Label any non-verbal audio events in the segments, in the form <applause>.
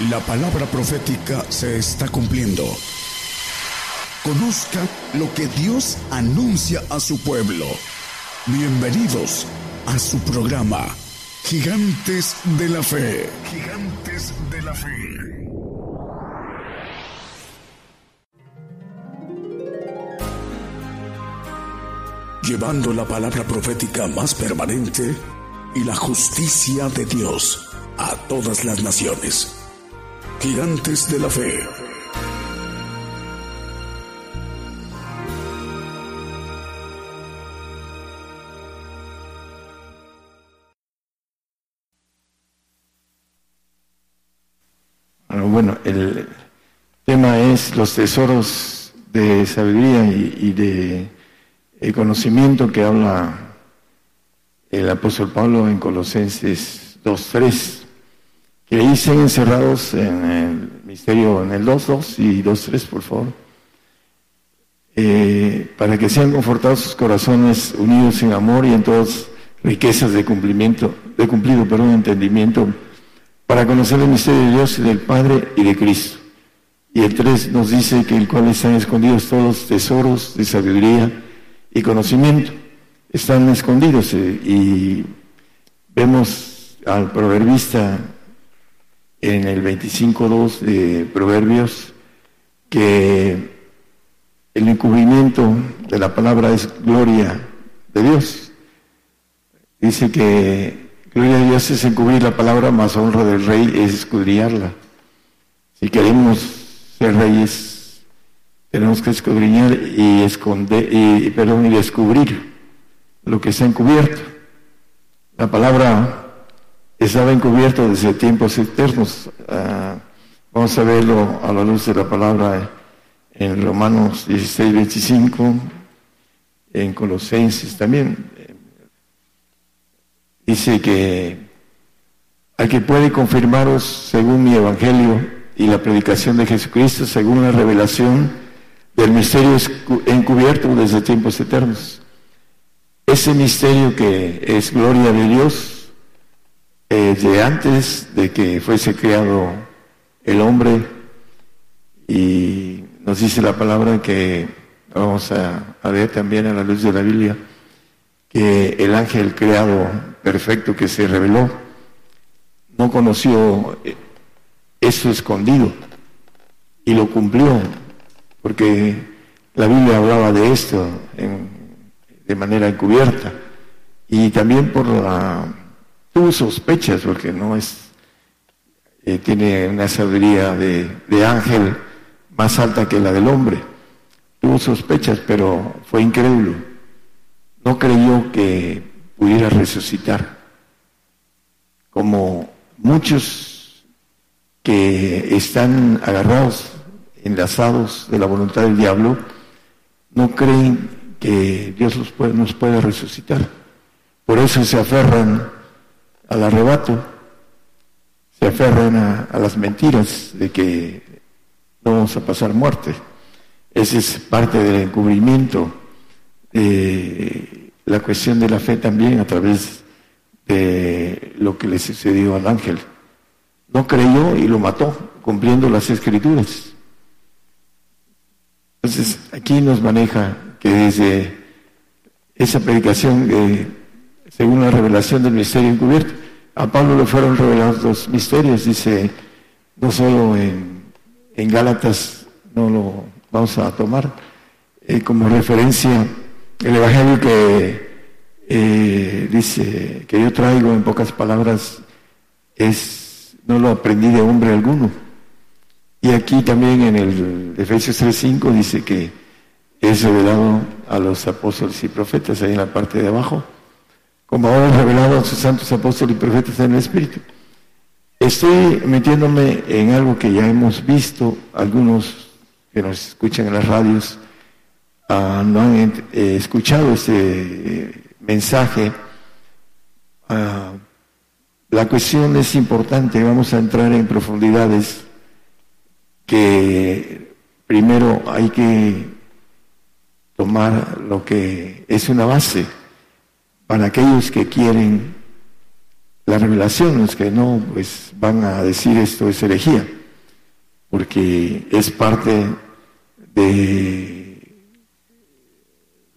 La palabra profética se está cumpliendo. Conozca lo que Dios anuncia a su pueblo. Bienvenidos a su programa, Gigantes de la Fe. Gigantes de la Fe. Llevando la palabra profética más permanente y la justicia de Dios a todas las naciones. Gigantes de la Fe. Ah, bueno, el tema es los tesoros de sabiduría y, de conocimiento que habla el apóstol Pablo en Colosenses 2.3 que dicen encerrados en el misterio, en el 2.2 y 2.3, por favor, eh, para que sean confortados sus corazones unidos en amor y en todas riquezas de cumplimiento, de cumplido, perdón, entendimiento, para conocer el misterio de Dios y del Padre y de Cristo. Y el 3 nos dice que el cual están escondidos todos tesoros de sabiduría y conocimiento. Están escondidos eh, y vemos al proverbista en el 25.2 de Proverbios que el encubrimiento de la palabra es gloria de Dios. Dice que gloria de Dios es encubrir la palabra, más honra del rey es escudriñarla. Si queremos ser reyes, tenemos que escudriñar y esconder, y, perdón, y descubrir lo que está encubierto. La palabra estaba encubierto desde tiempos eternos. Ah, vamos a verlo a la luz de la palabra en Romanos 16, 25, en Colosenses también. Dice que al que puede confirmaros según mi evangelio y la predicación de Jesucristo, según la revelación del misterio encubierto desde tiempos eternos. Ese misterio que es gloria de Dios, eh, de antes de que fuese creado el hombre. Y nos dice la palabra que vamos a, ver también a la luz de la Biblia que el ángel creado perfecto que se reveló no conoció eso escondido y lo cumplió porque la Biblia hablaba de esto de manera encubierta. Y también por la tuvo sospechas porque no es, eh, tiene una sabiduría de, de ángel más alta que la del hombre. Tuvo sospechas, pero fue incrédulo. No creyó que pudiera resucitar. Como muchos que están agarrados, enlazados de la voluntad del diablo, no creen que Dios los puede, nos puede resucitar. Por eso se aferran al arrebato, se aferran a, las mentiras de que no vamos a pasar muerte. Ese es parte del encubrimiento de la cuestión de la fe también a través de lo que le sucedió al ángel. No creyó y lo mató, cumpliendo las escrituras. Entonces, aquí nos maneja que desde esa predicación de según la revelación del misterio encubierto. A Pablo le fueron revelados dos misterios, dice, no solo en, Gálatas, no lo vamos a tomar eh, como referencia el Evangelio que eh, dice, que yo traigo en pocas palabras, es, no lo aprendí de hombre alguno. Y aquí también en el Efesios 3.5 dice que es revelado a los apóstoles y profetas, ahí en la parte de abajo como ahora revelado a sus santos apóstoles y profetas en el Espíritu. Estoy metiéndome en algo que ya hemos visto, algunos que nos escuchan en las radios ah, no han eh, escuchado este eh, mensaje. Ah, la cuestión es importante, vamos a entrar en profundidades que primero hay que tomar lo que es una base para aquellos que quieren la revelación, los que no, pues van a decir esto es herejía, porque es parte de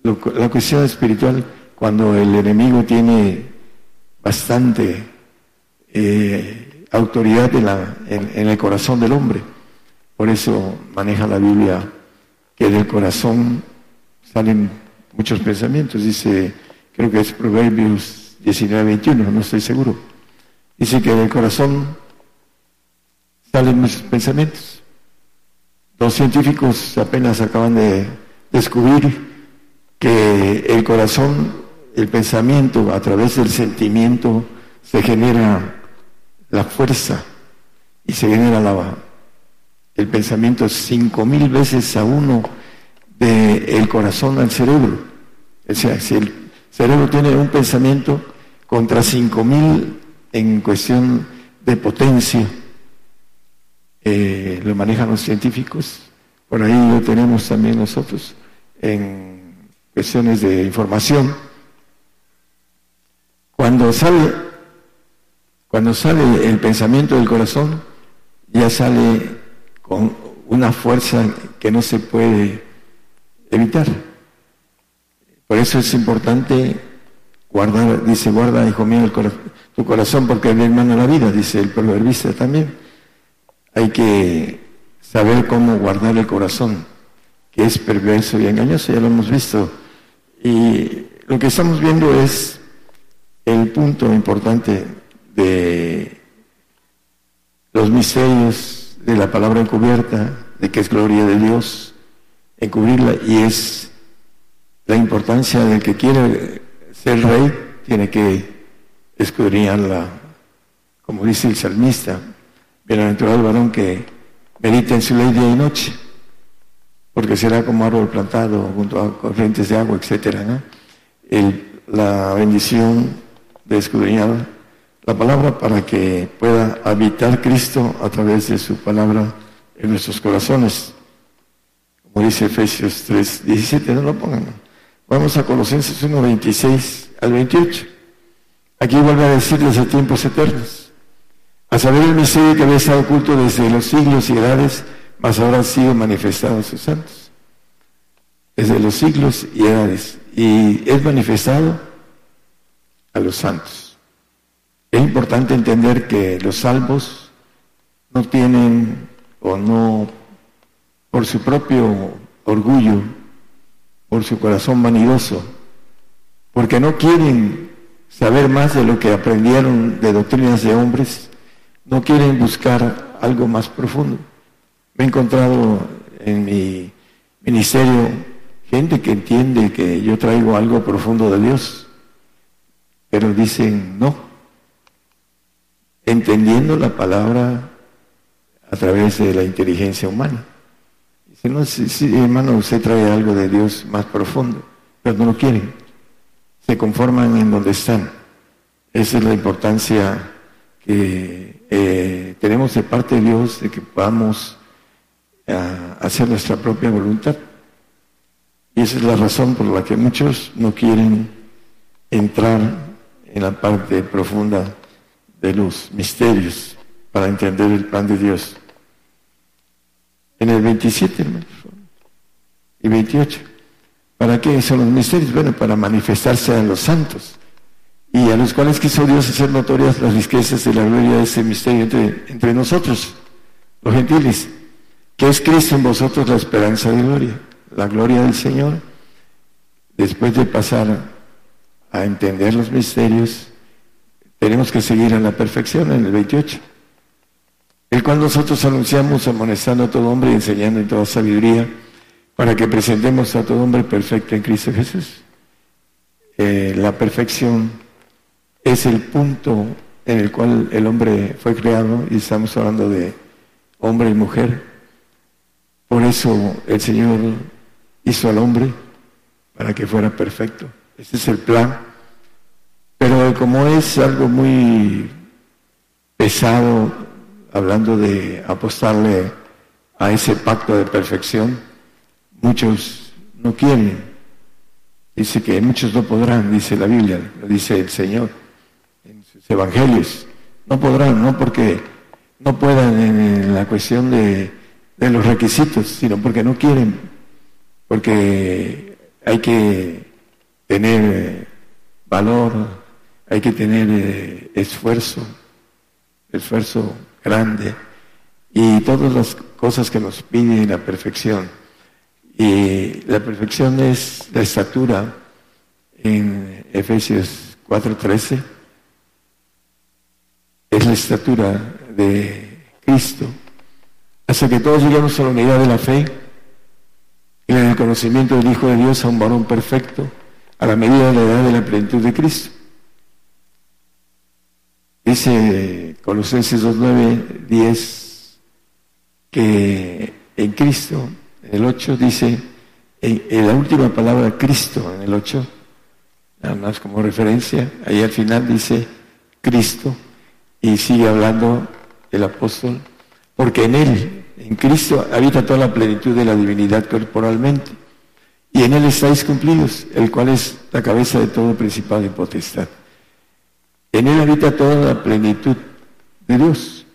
la cuestión espiritual cuando el enemigo tiene bastante eh, autoridad en, la, en el corazón del hombre. Por eso maneja la Biblia que del corazón salen muchos pensamientos. Dice, creo que es Proverbios 19, 21, no estoy seguro. Dice que del corazón salen muchos pensamientos. Los científicos apenas acaban de descubrir que el corazón, el pensamiento, a través del sentimiento, se genera la fuerza y se genera la, el pensamiento cinco mil veces a uno del corazón al cerebro. O sea, cerebro tiene un pensamiento contra cinco mil en cuestión de potencia, eh, lo manejan los científicos, por ahí lo tenemos también nosotros en cuestiones de información. Cuando sale, cuando sale el pensamiento del corazón, ya sale con una fuerza que no se puede evitar. Por eso es importante guardar, dice, guarda, hijo mío, tu corazón porque mi hermano la vida, dice el proverbista también. Hay que saber cómo guardar el corazón, que es perverso y engañoso, ya lo hemos visto. Y lo que estamos viendo es el punto importante de los misterios de la palabra encubierta, de que es gloria de Dios, encubrirla, y es la importancia del que quiere ser rey, tiene que escudriñarla, como dice el salmista, bienaventurado el varón que medita en su ley día y noche, porque será como árbol plantado junto a corrientes de agua, etcétera, la bendición de escudriñar la palabra para que pueda habitar Cristo a través de su palabra en nuestros corazones. Como dice Efesios 3, 17, no lo pongan. Vamos a Colosenses 1, 26 al 28. Aquí vuelve a decir desde tiempos eternos. A saber el misterio que había estado oculto desde los siglos y edades, mas ahora ha sido manifestado a sus santos. Desde los siglos y edades. Y es manifestado a los santos. Es importante entender que los salvos no tienen o no, por su propio orgullo, por su corazón vanidoso, porque no quieren saber más de lo que aprendieron de doctrinas de hombres, no quieren buscar algo más profundo. Me he encontrado en mi ministerio gente que entiende que yo traigo algo profundo de Dios, pero dicen no, entendiendo la palabra a través de la inteligencia humana. Si no, si, hermano, usted trae algo de Dios más profundo, pero no lo quieren. Se conforman en donde están. Esa es la importancia que eh, tenemos de parte de Dios de que podamos ah, hacer nuestra propia voluntad. Y esa es la razón por la que muchos no quieren entrar en la parte profunda de los misterios para entender el plan de Dios. En el 27, y 28. ¿Para qué son los misterios? Bueno, para manifestarse a los santos y a los cuales quiso Dios hacer notorias las riquezas de la gloria de ese misterio entre, entre nosotros, los gentiles, que es Cristo en vosotros la esperanza de gloria, la gloria del Señor. Después de pasar a entender los misterios, tenemos que seguir a la perfección en el 28 el cual nosotros anunciamos amonestando a todo hombre y enseñando en toda sabiduría, para que presentemos a todo hombre perfecto en Cristo Jesús. Eh, la perfección es el punto en el cual el hombre fue creado y estamos hablando de hombre y mujer. Por eso el Señor hizo al hombre para que fuera perfecto. Ese es el plan. Pero como es algo muy pesado, hablando de apostarle a ese pacto de perfección, muchos no quieren. Dice que muchos no podrán, dice la Biblia, lo dice el Señor en sus evangelios. No podrán, no porque no puedan en la cuestión de, de los requisitos, sino porque no quieren, porque hay que tener valor, hay que tener eh, esfuerzo, esfuerzo grande y todas las cosas que nos pide la perfección. Y la perfección es la estatura en Efesios 4:13, es la estatura de Cristo, hasta que todos lleguemos a la unidad de la fe y en el conocimiento del Hijo de Dios a un varón perfecto, a la medida de la edad de la plenitud de Cristo. Dice Colosenses 2.9, 10, que en Cristo, en el 8 dice, en, la última palabra Cristo, en el 8, nada más como referencia, ahí al final dice Cristo, y sigue hablando el apóstol, porque en Él, en Cristo, habita toda la plenitud de la divinidad corporalmente, y en Él estáis cumplidos, el cual es la cabeza de todo principado y potestad. En Él habita toda la plenitud de Dios.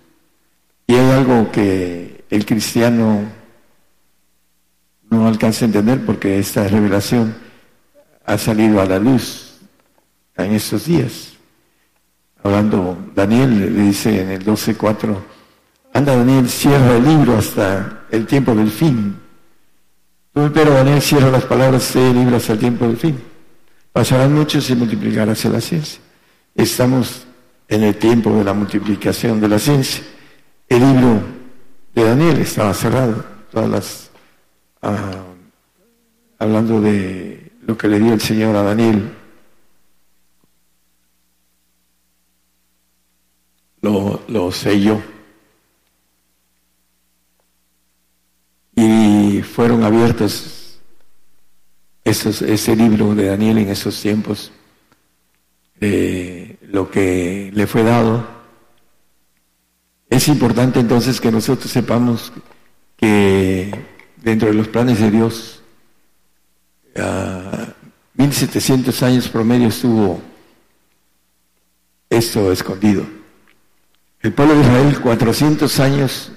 Y hay algo que el cristiano no alcanza a entender porque esta revelación ha salido a la luz en estos días. Hablando, Daniel le dice en el 12.4, anda Daniel, cierra el libro hasta el tiempo del fin. Pero Daniel cierra las palabras de libro hasta el tiempo del fin. Pasarán muchos y multiplicarás la ciencia. Estamos en el tiempo de la multiplicación de la ciencia. El libro de Daniel estaba cerrado, todas las ah, hablando de lo que le dio el Señor a Daniel. Lo, selló. Y fueron abiertos esos, ese libro de Daniel en esos tiempos lo que le fue dado. Es importante entonces que nosotros sepamos que dentro de los planes de Dios, a 1700 años promedio estuvo esto escondido. El pueblo de Israel, 400 años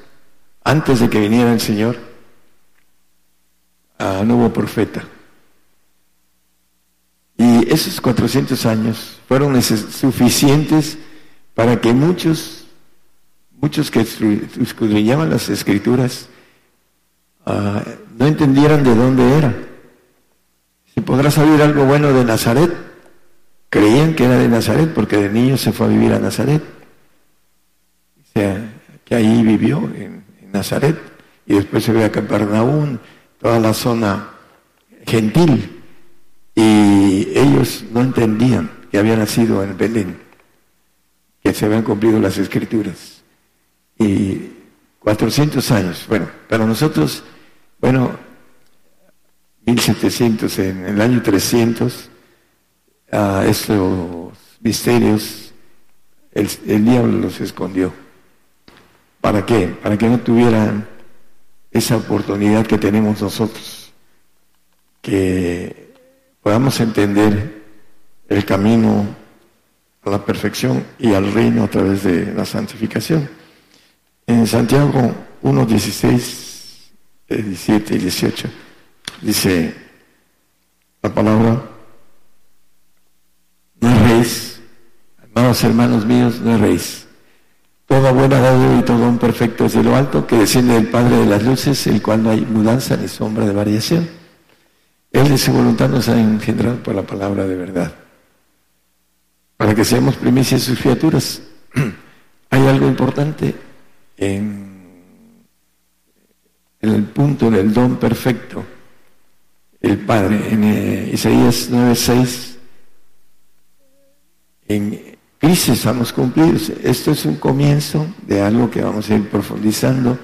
antes de que viniera el Señor, ah, no hubo profeta. Esos 400 años fueron suficientes para que muchos, muchos que escudriñaban las escrituras, ah, no entendieran de dónde era. Si podrá saber algo bueno de Nazaret, creían que era de Nazaret porque de niño se fue a vivir a Nazaret. O sea, que ahí vivió en, en Nazaret y después se ve a Capernaum, toda la zona gentil. Y ellos no entendían que había nacido en Belén, que se habían cumplido las escrituras. Y 400 años, bueno, para nosotros, bueno, 1700, en el año 300, a estos misterios, el, el diablo los escondió. ¿Para qué? Para que no tuvieran esa oportunidad que tenemos nosotros, que podamos entender el camino a la perfección y al reino a través de la santificación. En Santiago 1, 16, 17 y 18 dice la palabra, no erréis, amados hermanos míos, no erréis. Toda buena dado y todo un perfecto es de lo alto, que desciende del Padre de las luces, el cual no hay mudanza ni sombra de variación él de su voluntad nos ha engendrado por la palabra de verdad, para que seamos primicias sus criaturas. <clears throat> Hay algo importante en, el punto del don perfecto, el Padre, en eh, Isaías 9:6, en Cristo estamos cumplidos. Esto es un comienzo de algo que vamos a ir profundizando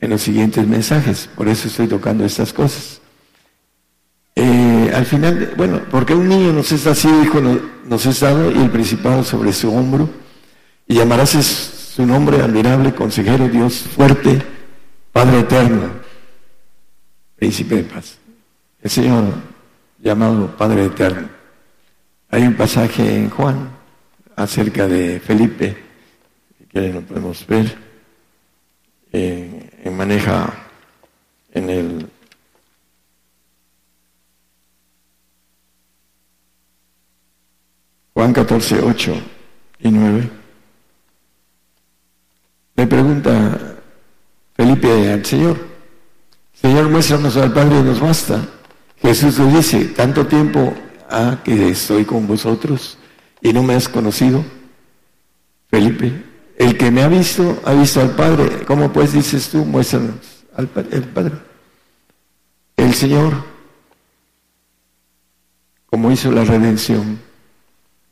en los siguientes mensajes, por eso estoy tocando estas cosas. Al final, bueno, porque un niño nos es así, hijo nos es dado y el principado sobre su hombro, y llamarás su nombre admirable, consejero, Dios fuerte, Padre eterno, príncipe de paz. El Señor llamado Padre eterno. Hay un pasaje en Juan, acerca de Felipe, que no podemos ver, eh, maneja en el Juan 14, 8 y 9. Le pregunta Felipe al Señor, Señor, muéstranos al Padre y nos basta. Jesús le dice, tanto tiempo ha que estoy con vosotros y no me has conocido. Felipe, el que me ha visto, ha visto al Padre. ¿Cómo pues dices tú, muéstranos al Padre? El Señor, como hizo la redención,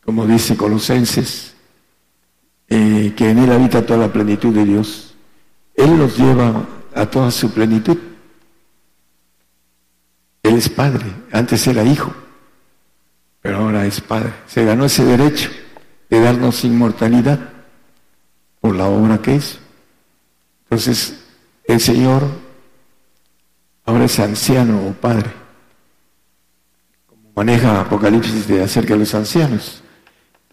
como dice Colosenses, eh, que en Él habita toda la plenitud de Dios. Él nos lleva a toda su plenitud. Él es Padre, antes era Hijo, pero ahora es Padre. Se ganó ese derecho de darnos inmortalidad por la obra que hizo. Entonces, el Señor ahora es anciano o Padre, como maneja Apocalipsis de acerca de los ancianos.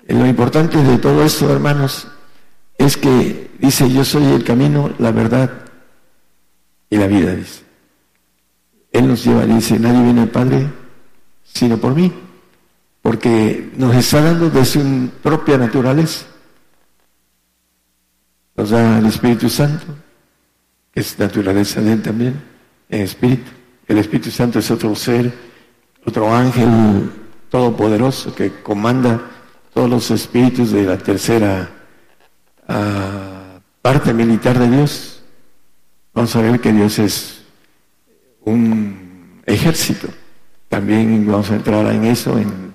Lo importante de todo esto, hermanos, es que dice, yo soy el camino, la verdad y la vida. Él nos lleva, dice, nadie viene al Padre sino por mí, porque nos está dando de su propia naturaleza. Nos da el Espíritu Santo, que es naturaleza de Él también, en espíritu. El Espíritu Santo es otro ser, otro ángel todopoderoso que comanda todos los espíritus de la tercera ah, parte militar de Dios, vamos a ver que Dios es un ejército. También vamos a entrar en eso, en,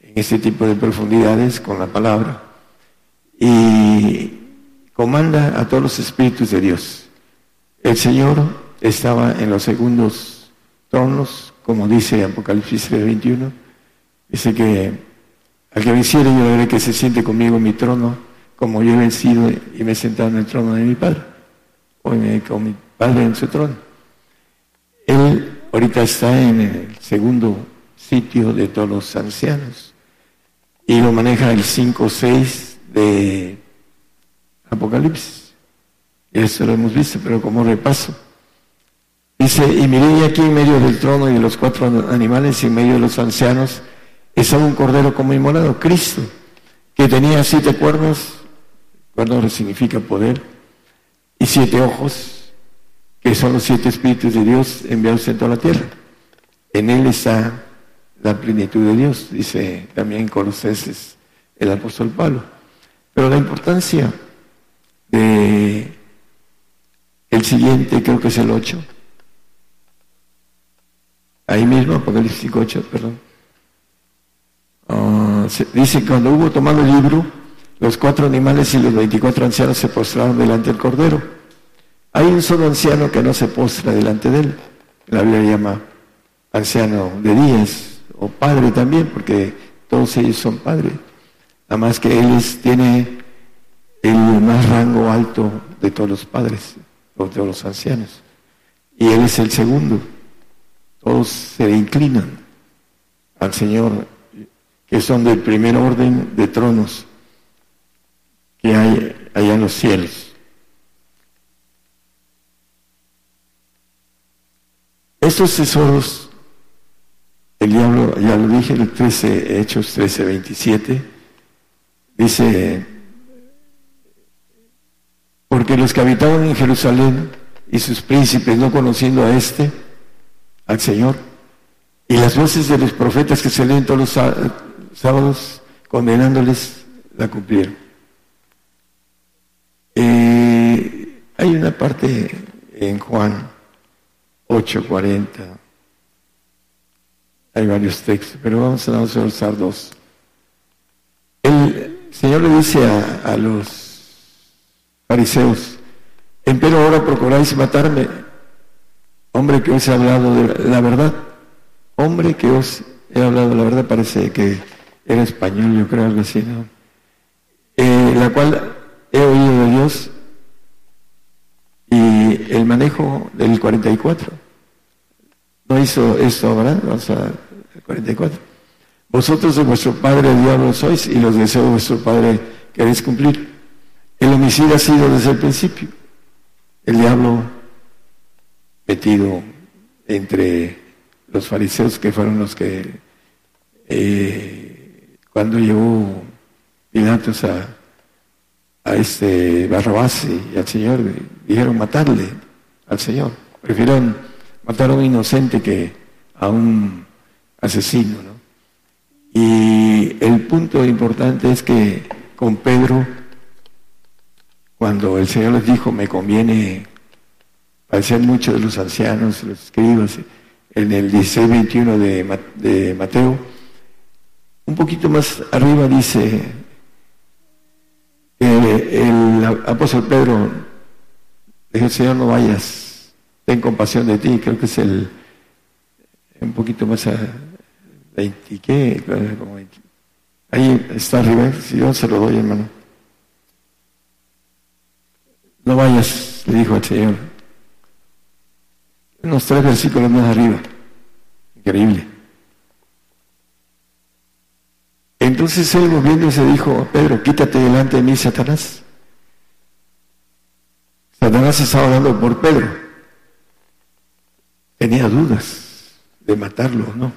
en este tipo de profundidades con la palabra. Y comanda a todos los espíritus de Dios. El Señor estaba en los segundos tronos, como dice Apocalipsis 21. Dice que al que venciere yo veré que se siente conmigo en mi trono, como yo he vencido y me he sentado en el trono de mi Padre. Hoy me con mi Padre en su trono. Él ahorita está en el segundo sitio de todos los ancianos y lo maneja el 5-6 de Apocalipsis. Eso lo hemos visto, pero como repaso. Dice, y miré aquí en medio del trono y de los cuatro animales y en medio de los ancianos estaba un cordero como inmolado, Cristo, que tenía siete cuernos, cuernos significa poder, y siete ojos, que son los siete espíritus de Dios enviados en toda la tierra. En él está la plenitud de Dios, dice también Colosenses el apóstol Pablo. Pero la importancia de el siguiente, creo que es el 8. Ahí mismo, Apocalipsis 8, perdón. Ah, dice, cuando hubo tomado el libro, los cuatro animales y los veinticuatro ancianos se postraron delante del Cordero. Hay un solo anciano que no se postra delante de él. La Biblia llama anciano de días o padre también, porque todos ellos son padres. Nada más que él tiene el más rango alto de todos los padres, o de todos los ancianos. Y él es el segundo. Todos se inclinan al Señor que son del primer orden de tronos que hay allá en los cielos. Estos tesoros, el diablo, ya lo dije, el 13, Hechos 13, 27, dice, porque los que habitaban en Jerusalén y sus príncipes no conociendo a este, al Señor, y las voces de los profetas que se leen todos los sábados condenándoles la cumplieron. Eh, hay una parte en Juan 8:40, hay varios textos, pero vamos a, a usar dos. El Señor le dice a, los fariseos, empero ahora procuráis matarme, hombre que os he hablado de la verdad, hombre que os he hablado de la verdad, parece que era español, yo creo, algo así, ¿no? Eh, la cual he oído de Dios y el manejo del 44. No hizo eso ahora, vamos a 44. Vosotros de vuestro padre el diablo sois y los deseos de vuestro padre queréis cumplir. El homicidio ha sido desde el principio. El diablo metido entre los fariseos que fueron los que eh, cuando llegó Pilatos a, a este Barrabás y al Señor dijeron matarle al Señor. Prefirieron matar a un inocente que a un asesino. ¿no? Y el punto importante es que con Pedro, cuando el Señor les dijo, me conviene parecer mucho de los ancianos, los escribas, en el 16-21 de, de Mateo, un poquito más arriba dice, el apóstol Pedro dijo, Señor, no vayas, ten compasión de ti, creo que es el, un poquito más a 20, ¿qué? Ahí está arriba, si yo se lo doy, hermano. No vayas, le dijo al Señor. Unos tres versículos más arriba. Increíble. Entonces él se dijo, Pedro, quítate delante de mí, Satanás. Satanás estaba hablando por Pedro. Tenía dudas de matarlo no.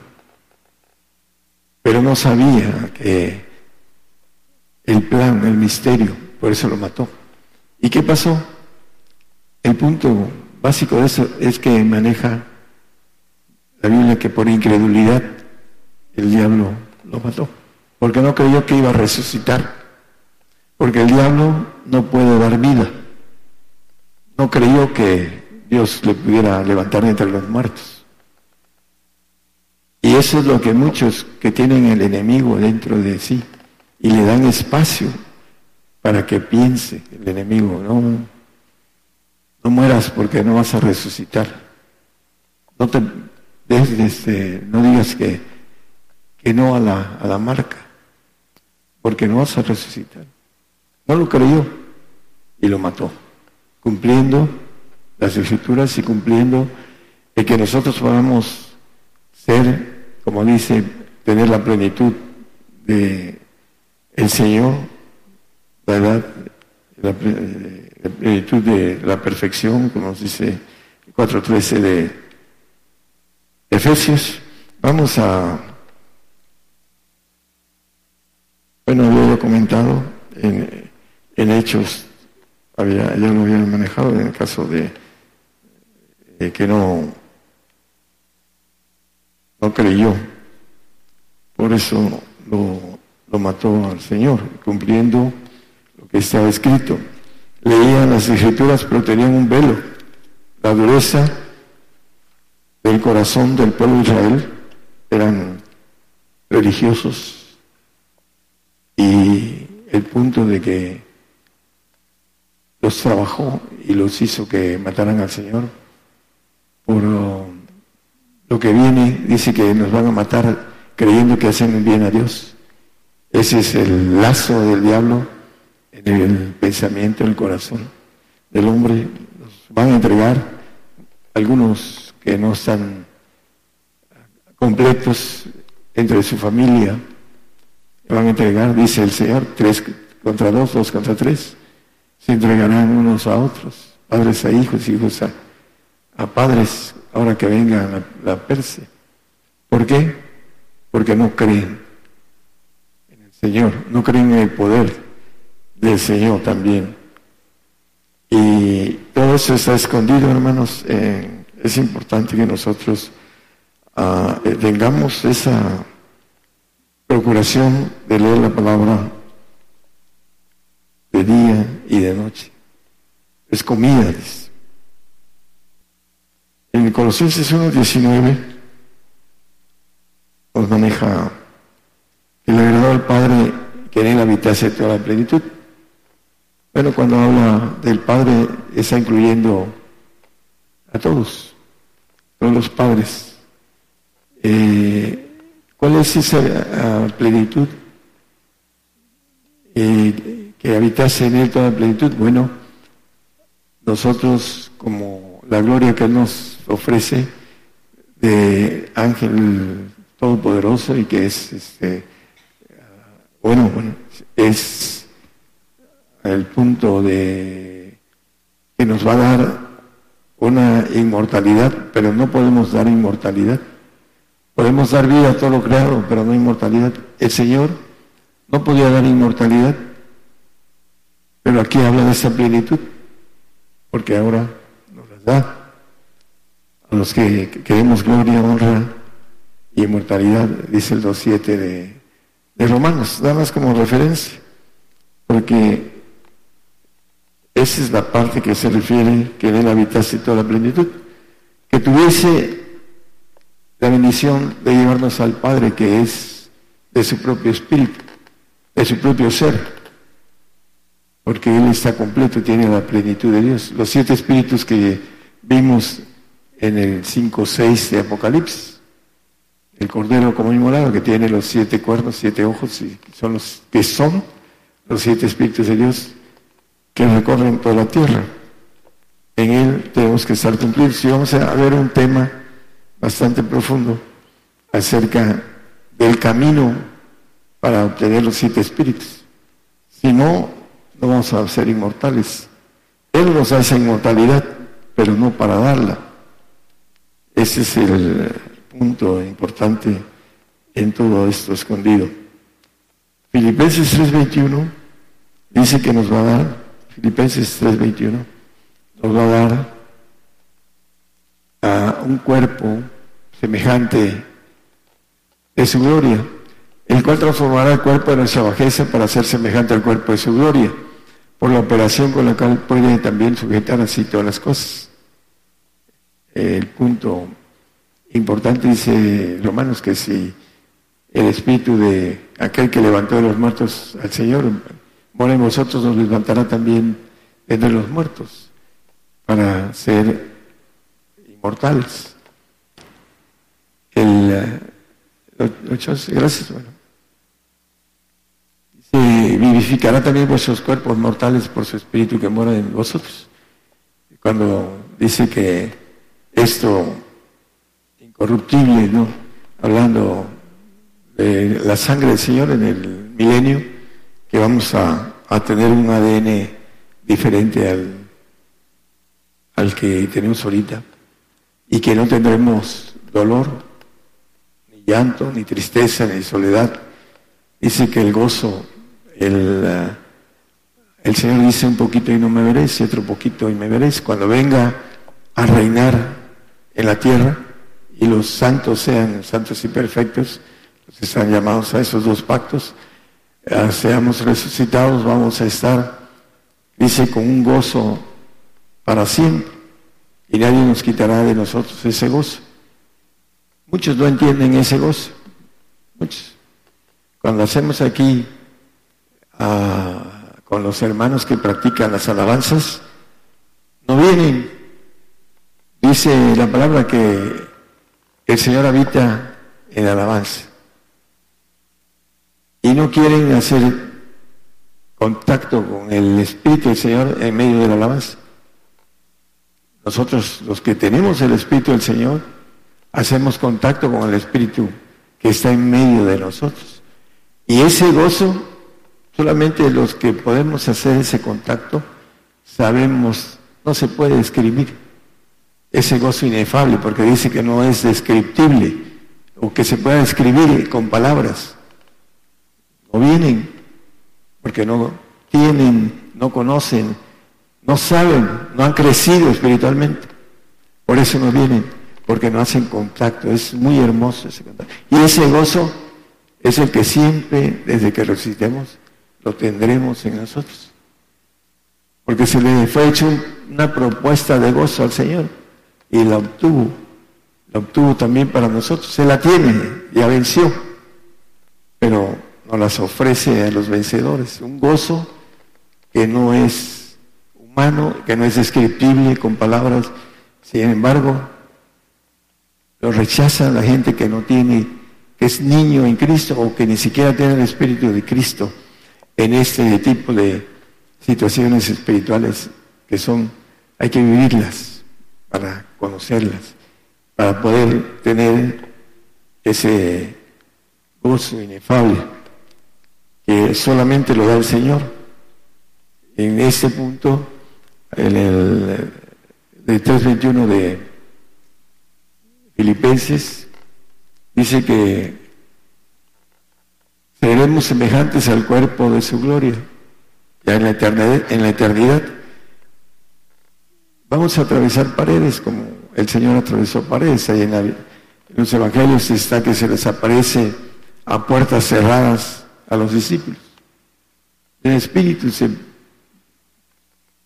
Pero no sabía que el plan, el misterio, por eso lo mató. ¿Y qué pasó? El punto básico de eso es que maneja la Biblia que por incredulidad el diablo lo mató porque no creyó que iba a resucitar, porque el diablo no puede dar vida, no creyó que Dios le pudiera levantar entre los muertos. Y eso es lo que muchos que tienen el enemigo dentro de sí y le dan espacio para que piense el enemigo, no, no mueras porque no vas a resucitar. No te este, no digas que, que no a la, a la marca porque no vas a resucitar. No lo creyó y lo mató, cumpliendo las escrituras y cumpliendo el que nosotros podamos ser, como dice, tener la plenitud de el Señor, ¿verdad? La, plenitud de la perfección, como nos dice 4.13 de Efesios. Vamos a Bueno, había comentado en, hechos, había, ya lo había manejado en el caso de, que no, no creyó. Por eso lo, lo mató al Señor, cumpliendo lo que estaba escrito. Leían las escrituras, pero tenían un velo. La dureza del corazón del pueblo de Israel eran religiosos y el punto de que los trabajó y los hizo que mataran al Señor por lo que viene, dice que nos van a matar creyendo que hacen bien a Dios. Ese es el lazo del diablo en el pensamiento, en el corazón del hombre. Nos van a entregar algunos que no están completos entre su familia, van a entregar, dice el Señor, tres contra dos, dos contra tres. Se entregarán unos a otros, padres a hijos, hijos a, a padres, ahora que venga la, la. ¿Por qué? Porque no creen en el Señor, no creen en el poder del Señor también. Y todo eso está escondido, hermanos. es importante que nosotros ah, eh, tengamos esa procuración de leer la palabra de día y de noche. Es comida. En Colosenses 1.19 nos maneja que le Padre que en él habitase toda la plenitud. Bueno, cuando habla del Padre está incluyendo a todos, todos los padres. Eh, ¿Cuál es esa ah, plenitud? Eh, que habitase en él toda plenitud. Bueno, nosotros como la gloria que nos ofrece de ángel todopoderoso y que es, este, bueno, bueno, es el punto de que nos va a dar una inmortalidad, pero no podemos dar inmortalidad. Podemos dar vida a todo lo creado, pero no inmortalidad. El Señor no podía dar inmortalidad, pero aquí habla de esa plenitud, porque ahora nos la da a los que queremos gloria, honra y inmortalidad, dice el 2.7 de, de Romanos, nada más como referencia, porque esa es la parte que se refiere que en él habitase toda la plenitud, que tuviese la bendición de llevarnos al Padre que es de su propio espíritu, de su propio ser, porque Él está completo, tiene la plenitud de Dios. Los siete espíritus que vimos en el 5.6 de Apocalipsis, el Cordero como inmolado, que tiene los siete cuernos, siete ojos, y son los que son los siete espíritus de Dios que recorren toda la tierra. En Él tenemos que estar cumplidos. Si vamos a ver un tema bastante profundo acerca del camino para obtener los siete espíritus. Si no, no vamos a ser inmortales. Él nos hace inmortalidad, pero no para darla. Ese es el punto importante en todo esto escondido. Filipenses 3:21 dice que nos va a dar, Filipenses 3:21, nos va a dar a un cuerpo semejante de su gloria, el cual transformará el cuerpo de nuestra bajeza para ser semejante al cuerpo de su gloria, por la operación con la cual puede también sujetar así todas las cosas. El punto importante dice Romanos que si el espíritu de aquel que levantó de los muertos al Señor mora en vosotros, nos levantará también entre los muertos para ser inmortales. El 8, eh, gracias, bueno. Dice, vivificará también vuestros cuerpos mortales por su espíritu que mora en vosotros. Cuando dice que esto incorruptible, ¿no? Hablando de la sangre del Señor en el milenio, que vamos a, a tener un ADN diferente al, al que tenemos ahorita y que no tendremos dolor, llanto, ni tristeza, ni soledad. Dice que el gozo, el, eh, el Señor dice un poquito y no me veréis, y otro poquito y me veréis. Cuando venga a reinar en la tierra y los santos sean santos y perfectos, los están llamados a esos dos pactos, eh, seamos resucitados, vamos a estar, dice, con un gozo para siempre. Y nadie nos quitará de nosotros ese gozo. Muchos no entienden ese gozo. Muchos. Cuando hacemos aquí ah, con los hermanos que practican las alabanzas, no vienen. Dice la palabra que el Señor habita en alabanza. Y no quieren hacer contacto con el Espíritu del Señor en medio de la alabanza. Nosotros, los que tenemos el Espíritu del Señor, hacemos contacto con el Espíritu que está en medio de nosotros. Y ese gozo, solamente los que podemos hacer ese contacto, sabemos, no se puede describir. Ese gozo inefable, porque dice que no es descriptible, o que se pueda describir con palabras. No vienen, porque no tienen, no conocen, no saben, no han crecido espiritualmente. Por eso no vienen porque no hacen contacto. Es muy hermoso ese contacto. Y ese gozo es el que siempre, desde que resistemos, lo tendremos en nosotros. Porque se le fue hecho una propuesta de gozo al Señor y la obtuvo. La obtuvo también para nosotros. Se la tiene, ya venció. Pero nos las ofrece a los vencedores. Un gozo que no es humano, que no es descriptible con palabras. Sin embargo, lo rechaza la gente que no tiene, que es niño en Cristo o que ni siquiera tiene el Espíritu de Cristo en este tipo de situaciones espirituales que son, hay que vivirlas para conocerlas, para poder tener ese gozo inefable que solamente lo da el Señor. En este punto, en el de 3.21 de Filipenses, dice que seremos semejantes al cuerpo de su gloria, ya en la eternidad. En la eternidad. Vamos a atravesar paredes como el Señor atravesó paredes. Ahí en, los evangelios está que se les aparece a puertas cerradas a los discípulos. El espíritu se,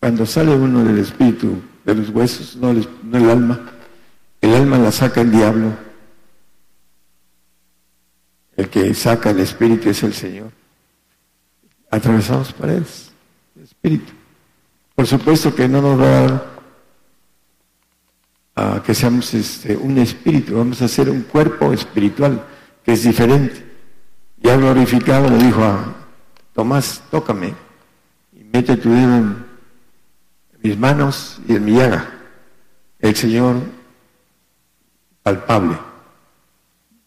cuando sale uno del espíritu, de los huesos, no el, no el alma, el alma la saca el diablo. El que saca el espíritu es el Señor. Atravesamos paredes, el espíritu. Por supuesto que no nos va a a que seamos este, un espíritu, vamos a ser un cuerpo espiritual que es diferente. Ya glorificado le dijo a Tomás, tócame y mete tu dedo en mis manos y en mi llaga. El Señor palpable.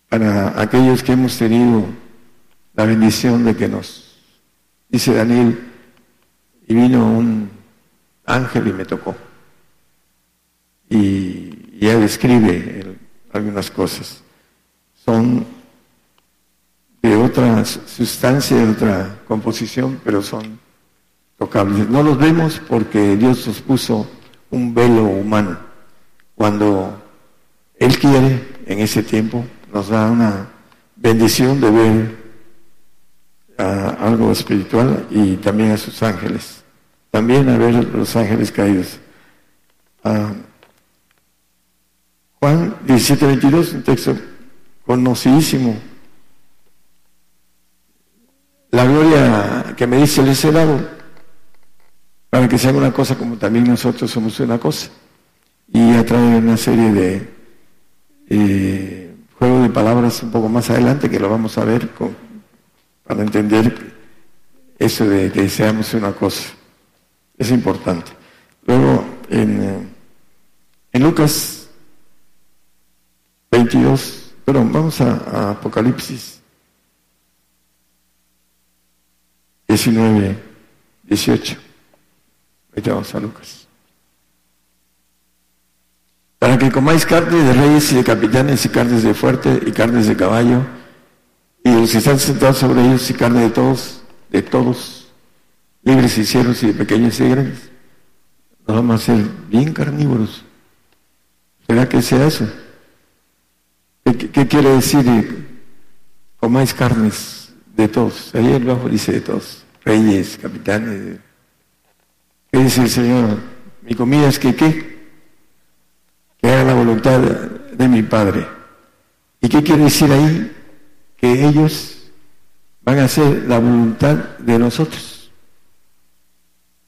Para aquellos que hemos tenido la bendición de que nos, dice Daniel, y vino un ángel y me tocó. Y ya describe algunas cosas. Son de otra sustancia, de otra composición, pero son tocables. No los vemos porque Dios nos puso un velo humano. Cuando Él quiere, en ese tiempo, nos da una bendición de ver algo espiritual y también a sus ángeles. También a ver los ángeles caídos. Ah, Juan 17, 22, un texto conocidísimo la gloria que me dice el celado, para que sea una cosa como también nosotros somos una cosa. Y a través de una serie de juegos de palabras un poco más adelante que lo vamos a ver para entender eso de que seamos una cosa. Es importante. Luego, en, eh, en Lucas 22, perdón, vamos a Apocalipsis 19, 18. Ahorita vamos a Lucas. Para que comáis carne de reyes y de capitanes y carnes de fuerte y carnes de caballo y los que están sentados sobre ellos y carne de todos, de todos, libres y cielos y de pequeños y de grandes. Nos vamos a ser bien carnívoros. ¿Será que sea eso? ¿Qué, quiere decir comáis carnes de todos? Ahí abajo dice de todos reyes, capitanes. ¿Qué dice el Señor? Mi comida es que qué? La voluntad de mi Padre. ¿Y qué quiere decir ahí? Que ellos van a hacer la voluntad de nosotros.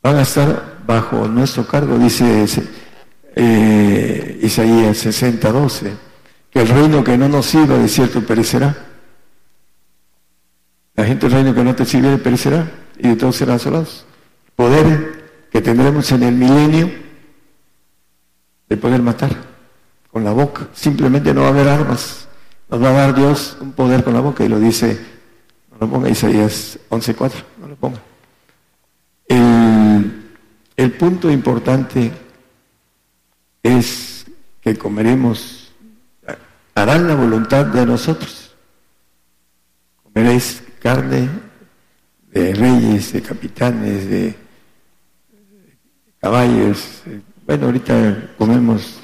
Van a estar bajo nuestro cargo, dice eh, Isaías 60, 12, que el reino que no nos sirva de cierto perecerá. La gente del reino que no te sirve perecerá y de todos serán asolados. Poder que tendremos en el milenio de poder matar con la boca. Simplemente no va a haber armas. Nos va a dar Dios un poder con la boca y lo dice, no lo ponga Isaías 11.4, no lo ponga. El, el punto importante es que comeremos, harán la voluntad de nosotros. Comeréis carne de reyes, de capitanes, de caballos. Bueno, ahorita comemos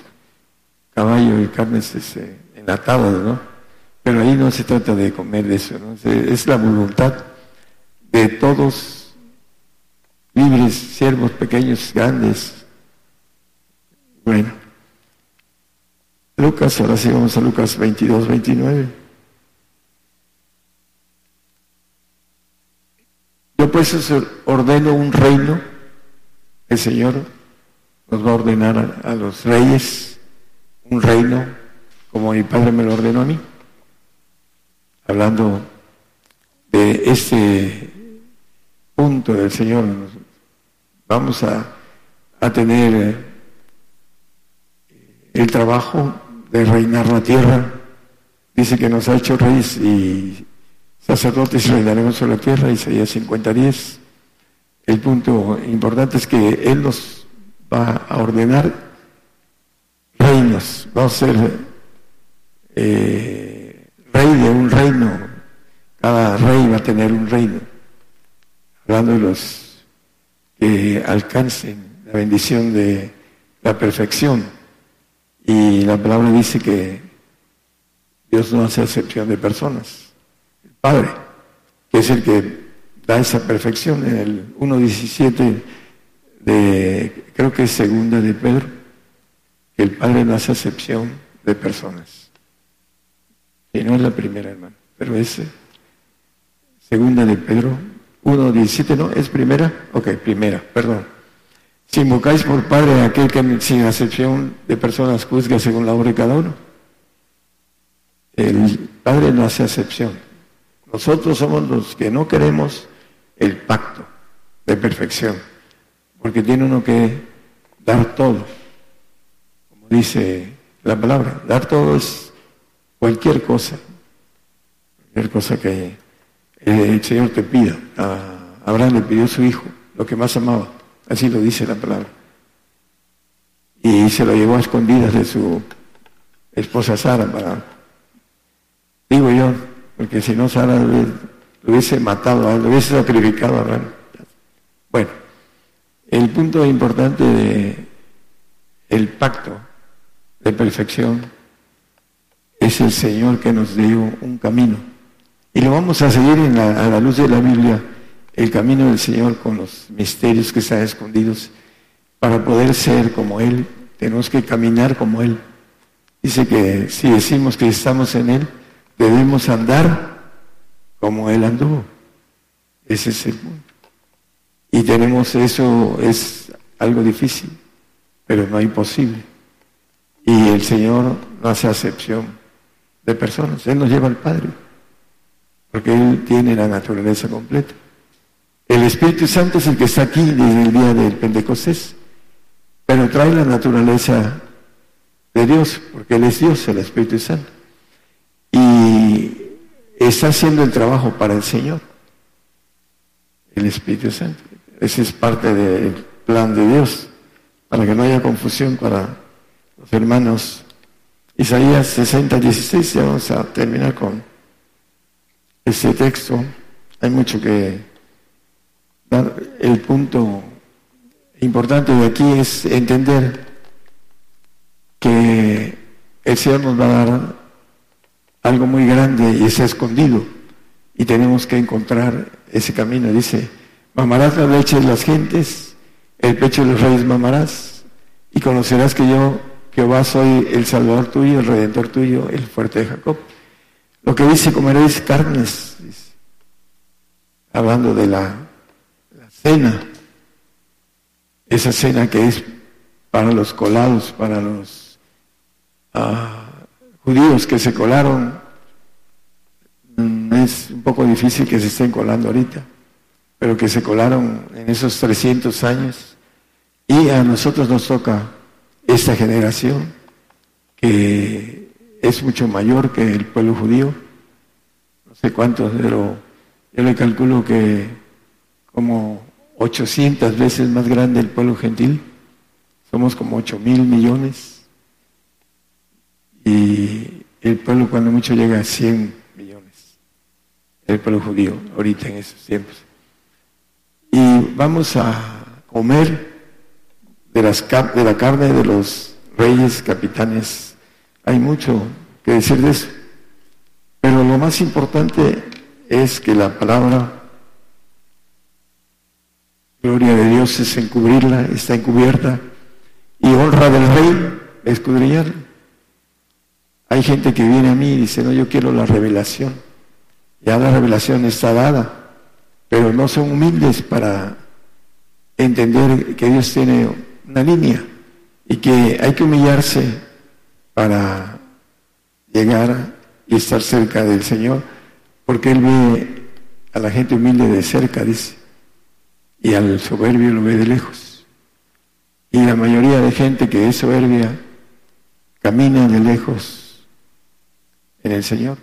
caballo y carnes este, enlatadas, ¿no? Pero ahí no se trata de comer de eso, ¿no? Es la voluntad de todos, libres, siervos, pequeños, grandes. Bueno. Lucas, ahora sí vamos a Lucas 22, 29. Yo pues ordeno un reino, el Señor nos va a ordenar a, los reyes un reino como mi Padre me lo ordenó a mí. Hablando de este punto del Señor, vamos a, a tener eh, el trabajo de reinar la tierra, dice que nos ha hecho reyes y sacerdotes y reinaremos sobre la tierra, Isaías 50.10. El punto importante es que Él nos va a ordenar reinos, va a ser eh, rey de un reino, cada rey va a tener un reino, hablando de los que alcancen la bendición de la perfección. Y la palabra dice que Dios no hace excepción de personas. El Padre, que es el que da esa perfección en el 1.17 de, creo que es segunda de Pedro, el Padre no hace excepción de personas. Y no es la primera, hermano, pero es segunda de Pedro 1.17, ¿no? ¿Es primera? Ok, primera, perdón. Si invocáis por Padre a aquel que sin acepción de personas juzga según la obra de cada uno. El Padre no hace excepción. Nosotros somos los que no queremos el pacto de perfección, porque tiene uno que dar todo, dice la palabra, dar todo es cualquier cosa, cualquier cosa que el Señor te pida. Abraham le pidió a su hijo lo que más amaba, así lo dice la palabra, y se lo llevó a escondidas de su esposa Sara para, digo yo, porque si no Sara lo hubiese matado, lo hubiese sacrificado a Abraham. Bueno, el punto importante de el pacto de perfección es el Señor que nos dio un camino. Y lo vamos a seguir en la, a la luz de la Biblia, el camino del Señor con los misterios que están escondidos. Para poder ser como Él, tenemos que caminar como Él. Dice que si decimos que estamos en Él, debemos andar como Él anduvo. Ese es el punto. Y tenemos eso, es algo difícil, pero no imposible. Y el Señor no hace acepción de personas. Él nos lleva al Padre, porque Él tiene la naturaleza completa. El Espíritu Santo es el que está aquí desde el día del Pentecostés, pero trae la naturaleza de Dios, porque Él es Dios, el Espíritu Santo. Y está haciendo el trabajo para el Señor, el Espíritu Santo. Ese es parte del plan de Dios, para que no haya confusión para hermanos. Isaías 60, 16, ya vamos a terminar con este texto. Hay mucho que dar. El punto importante de aquí es entender que el Señor nos va a dar algo muy grande y está escondido. Y tenemos que encontrar ese camino. Dice, mamarás la leche de las gentes, el pecho de los reyes mamarás, y conocerás que yo, Jehová, soy el Salvador tuyo, el Redentor tuyo, el fuerte de Jacob. Lo que dice, comeréis carnes, hablando de la, cena, esa cena que es para los colados, para los... Ah, judíos que se colaron, mm, es un poco difícil que se estén colando ahorita, pero que se colaron en esos 300 años. Y a nosotros nos toca esta generación que es mucho mayor que el pueblo judío. No sé cuántos, pero yo le calculo que como 800 veces más grande el pueblo gentil. Somos como 8 mil millones y el pueblo cuando mucho llega a 100 millones, el pueblo judío, ahorita en esos tiempos. Y vamos a comer de, las, de la carne de los reyes, capitanes. Hay mucho que decir de eso. Pero lo más importante es que la palabra gloria de Dios es encubrirla, está encubierta, y honra del rey escudriñarla. Hay gente que viene a mí y dice, no, yo quiero la revelación. Ya la revelación está dada, pero no son humildes para entender que Dios tiene una línea y que hay que humillarse para llegar y estar cerca del Señor, porque Él ve a la gente humilde de cerca, dice, y al soberbio lo ve de lejos. Y la mayoría de gente que es soberbia camina de lejos en el Señor,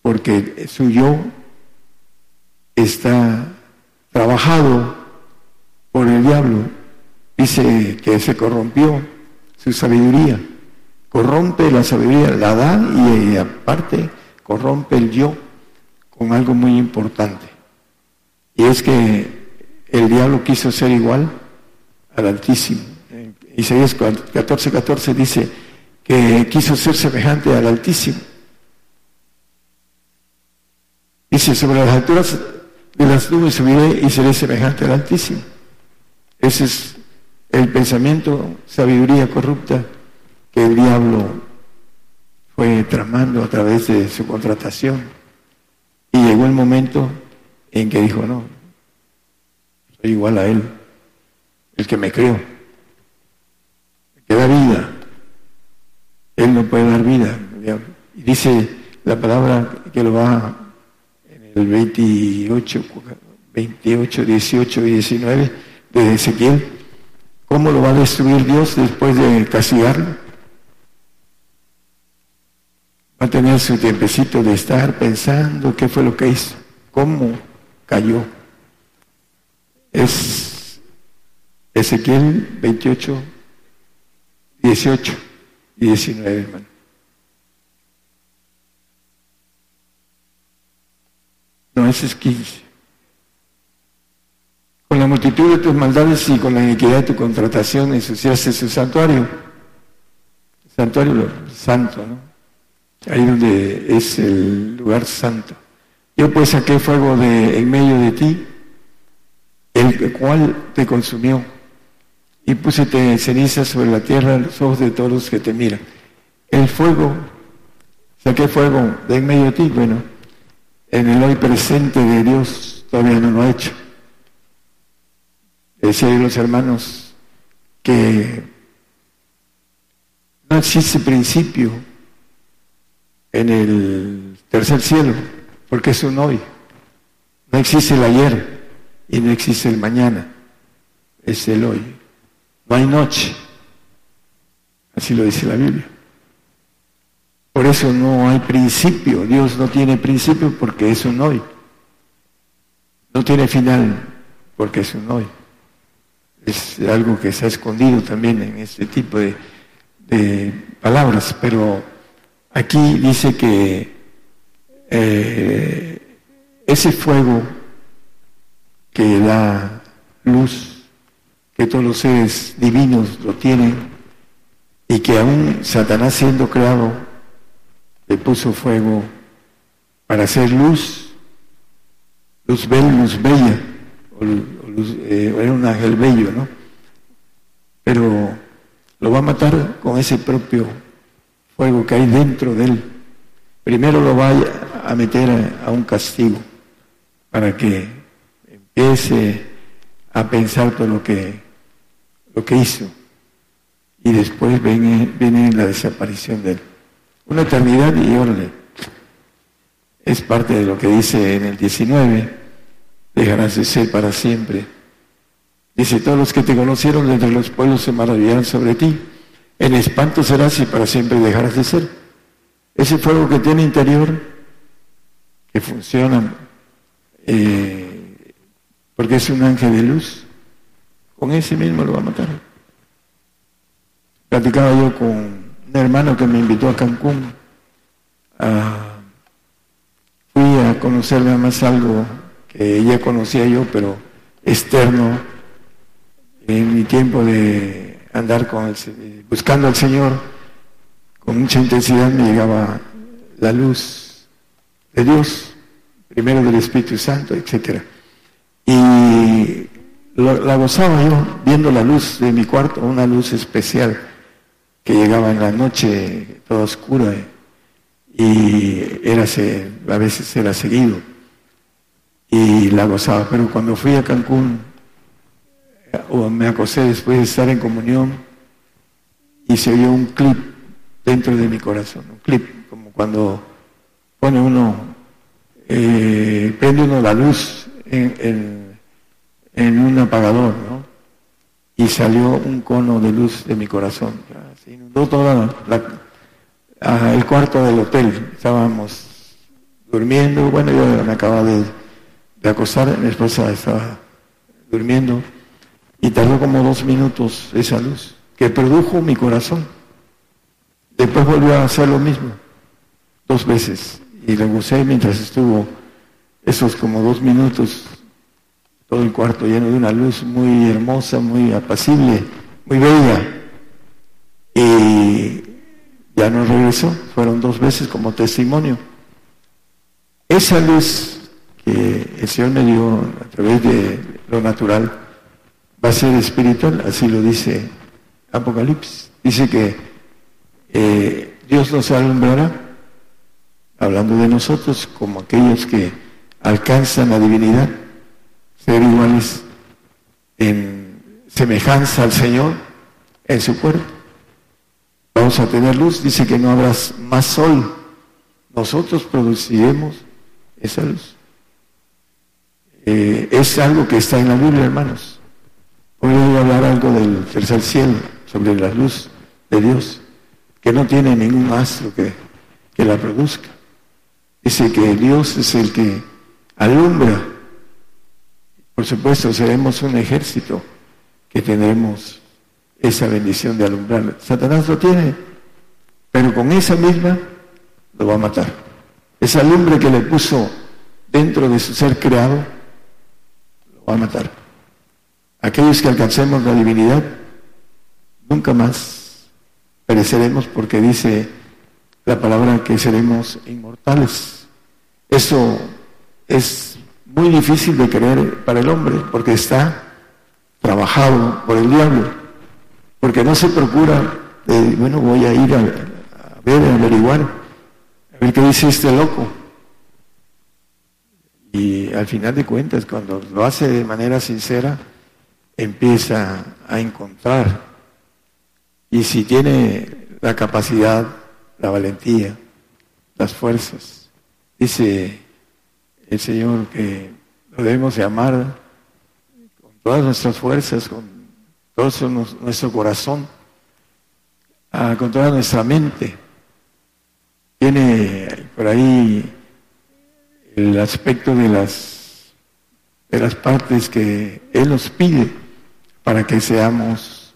porque su yo está trabajado por el diablo. Dice que se corrompió su sabiduría, corrompe la sabiduría, la da y aparte corrompe el yo con algo muy importante. Y es que el diablo quiso ser igual al Altísimo. Isaías 14, 14 dice que quiso ser semejante al Altísimo. Dice, sobre las alturas de las nubes subiré y seré semejante al Altísimo. Ese es el pensamiento, sabiduría corrupta que el diablo fue tramando a través de su contratación. Y llegó el momento en que dijo, no, soy igual a Él, el que me creó, el que da vida. Él no puede dar vida. Y dice la palabra que lo va en el 28, 28, 18 y 19 de Ezequiel, ¿cómo lo va a destruir Dios después de castigarlo? Va a tener su tiempecito de estar pensando qué fue lo que hizo, cómo cayó. Es Ezequiel 28, 18 y 19, hermano. No, ese es 15. La multitud de tus maldades y con la iniquidad de tu contratación ensuciaste su santuario. Santuario santo, ¿no? ahí donde es el lugar santo. Yo pues saqué fuego de en medio de ti, el cual te consumió, y puse cenizas sobre la tierra los ojos de todos los que te miran. El fuego, saqué fuego de en medio de ti, bueno, en el hoy presente de Dios todavía no lo ha hecho. Decía los hermanos que no existe principio en el tercer cielo, porque es un hoy. No existe el ayer y no existe el mañana, es el hoy. No hay noche, así lo dice la Biblia. Por eso no hay principio, Dios no tiene principio porque es un hoy. No tiene final porque es un hoy. Es algo que se ha escondido también en este tipo de, palabras, pero Aquí dice que eh, ese fuego que da luz, que todos los seres divinos lo tienen, y que aún Satanás siendo creado le puso fuego para hacer luz, luz bella, luz bella, eh, era un ángel bello, ¿no? Pero lo va a matar con ese propio fuego que hay dentro de él, primero lo vaya a meter a, un castigo para que empiece a pensar todo lo que, lo que hizo. Y después viene, viene la desaparición de él. Una eternidad y órale. Es parte de lo que dice en el 19, dejarás de ser para siempre. Dice, todos los que te conocieron desde los pueblos se maravillarán sobre ti en espanto serás y para siempre dejarás de ser. Ese fuego que tiene interior, que funciona, eh, porque es un ángel de luz, con ese mismo lo va a matar. Platicaba yo con un hermano que me invitó a Cancún. fui a conocer nada más algo que ya conocía yo, pero externo, en mi tiempo de andar con el, buscando al Señor, con mucha intensidad me llegaba la luz de Dios, primero del Espíritu Santo, etc. Y la gozaba yo viendo la luz de mi cuarto, una luz especial que llegaba en la noche toda oscura y era, a veces era seguido y la gozaba. Pero cuando fui a Cancún o me acosé después de estar en comunión y se oyó un clip dentro de mi corazón, un clip, como cuando pone uno, eh, prende uno la luz en, un apagador, ¿no? Y salió un cono de luz de mi corazón, se inundó toda la, al cuarto del hotel. Estábamos durmiendo, bueno, yo me acababa de, de acostar, mi esposa estaba durmiendo y tardó como dos minutos esa luz que produjo mi corazón. Después volvió a hacer lo mismo, dos veces, y le gocé mientras estuvo esos como dos minutos, todo el cuarto lleno de una luz muy hermosa, muy apacible, muy bella. Y ya no regresó, fueron dos veces como testimonio. Esa luz que el Señor me dio a través de lo natural va a ser espiritual, así lo dice Apocalipsis. Dice que eh, Dios nos alumbrará, hablando de nosotros, como aquellos que alcanzan la divinidad, ser iguales en semejanza al Señor en su cuerpo. Vamos a tener luz, dice que no habrá más sol. Nosotros produciremos esa luz. Eh, es algo que está en la Biblia, hermanos. Hoy voy a hablar algo del tercer cielo sobre la luz de Dios, que no tiene ningún astro que, que la produzca. Dice que Dios es el que alumbra. Por supuesto, seremos un ejército que tendremos esa bendición de alumbrar. Satanás lo tiene, pero con esa misma lo va a matar. Esa lumbre que le puso dentro de su ser creado, va a matar. Aquellos que alcancemos la divinidad, nunca más pereceremos porque dice la palabra que seremos inmortales. Eso es muy difícil de creer para el hombre porque está trabajado por el diablo, porque no se procura, bueno, voy a ir a, a ver, a averiguar, a ver qué dice este loco. Y al final de cuentas, cuando lo hace de manera sincera, empieza a encontrar y si tiene la capacidad, la valentía, las fuerzas, dice el Señor que lo debemos de amar con todas nuestras fuerzas, con todo nuestro corazón, ah, con toda nuestra mente. Tiene por ahí el aspecto de las, de las partes que Él nos pide para que seamos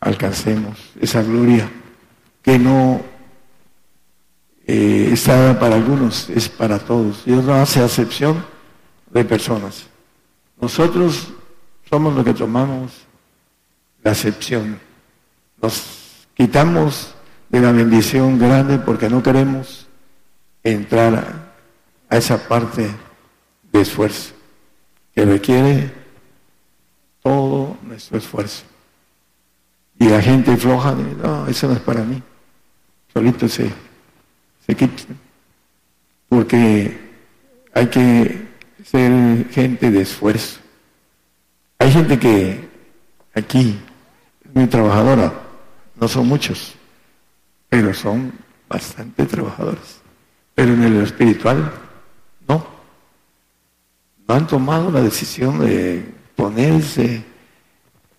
alcancemos esa gloria que no eh, está para algunos, es para todos. Dios no hace acepción de personas. Nosotros somos los que tomamos la acepción. Nos quitamos de la bendición grande porque no queremos entrar a esa parte de esfuerzo que requiere todo nuestro esfuerzo. Y la gente floja, no, eso no es para mí. Solito se, se quita. Porque hay que ser gente de esfuerzo. Hay gente que aquí es muy trabajadora, no son muchos, pero son bastante trabajadores. Pero en el espiritual. No han tomado la decisión de ponerse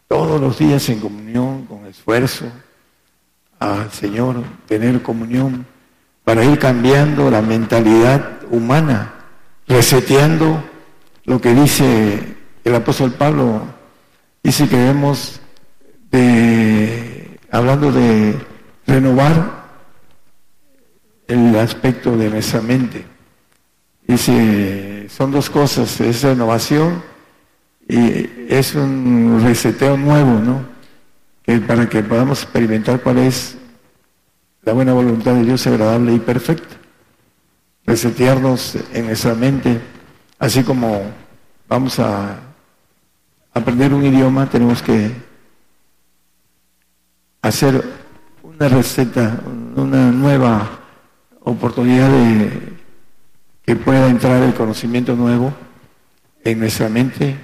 todos los días en comunión, con esfuerzo al Señor, tener comunión para ir cambiando la mentalidad humana, reseteando lo que dice el apóstol Pablo, dice que debemos de, hablando de renovar el aspecto de nuestra mente. Dice, son dos cosas, es renovación y es un reseteo nuevo, ¿no? Que para que podamos experimentar cuál es la buena voluntad de Dios agradable y perfecta. Resetearnos en nuestra mente, así como vamos a aprender un idioma, tenemos que hacer una receta, una nueva oportunidad de que pueda entrar el conocimiento nuevo en nuestra mente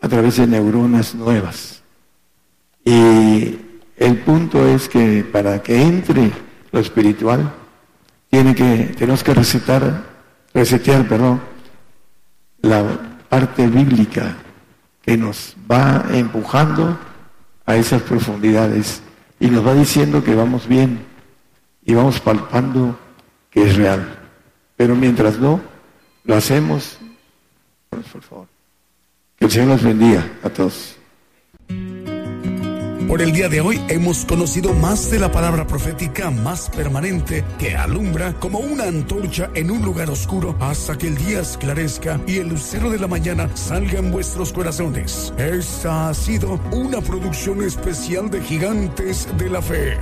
a través de neuronas nuevas. Y el punto es que para que entre lo espiritual, tiene que, tenemos que recetar, resetear, perdón, la parte bíblica que nos va empujando a esas profundidades y nos va diciendo que vamos bien y vamos palpando que es real. Pero mientras no, lo hacemos. Por favor. Que el Señor nos bendiga a todos. Por el día de hoy hemos conocido más de la palabra profética más permanente que alumbra como una antorcha en un lugar oscuro hasta que el día esclarezca y el lucero de la mañana salga en vuestros corazones. Esta ha sido una producción especial de Gigantes de la Fe.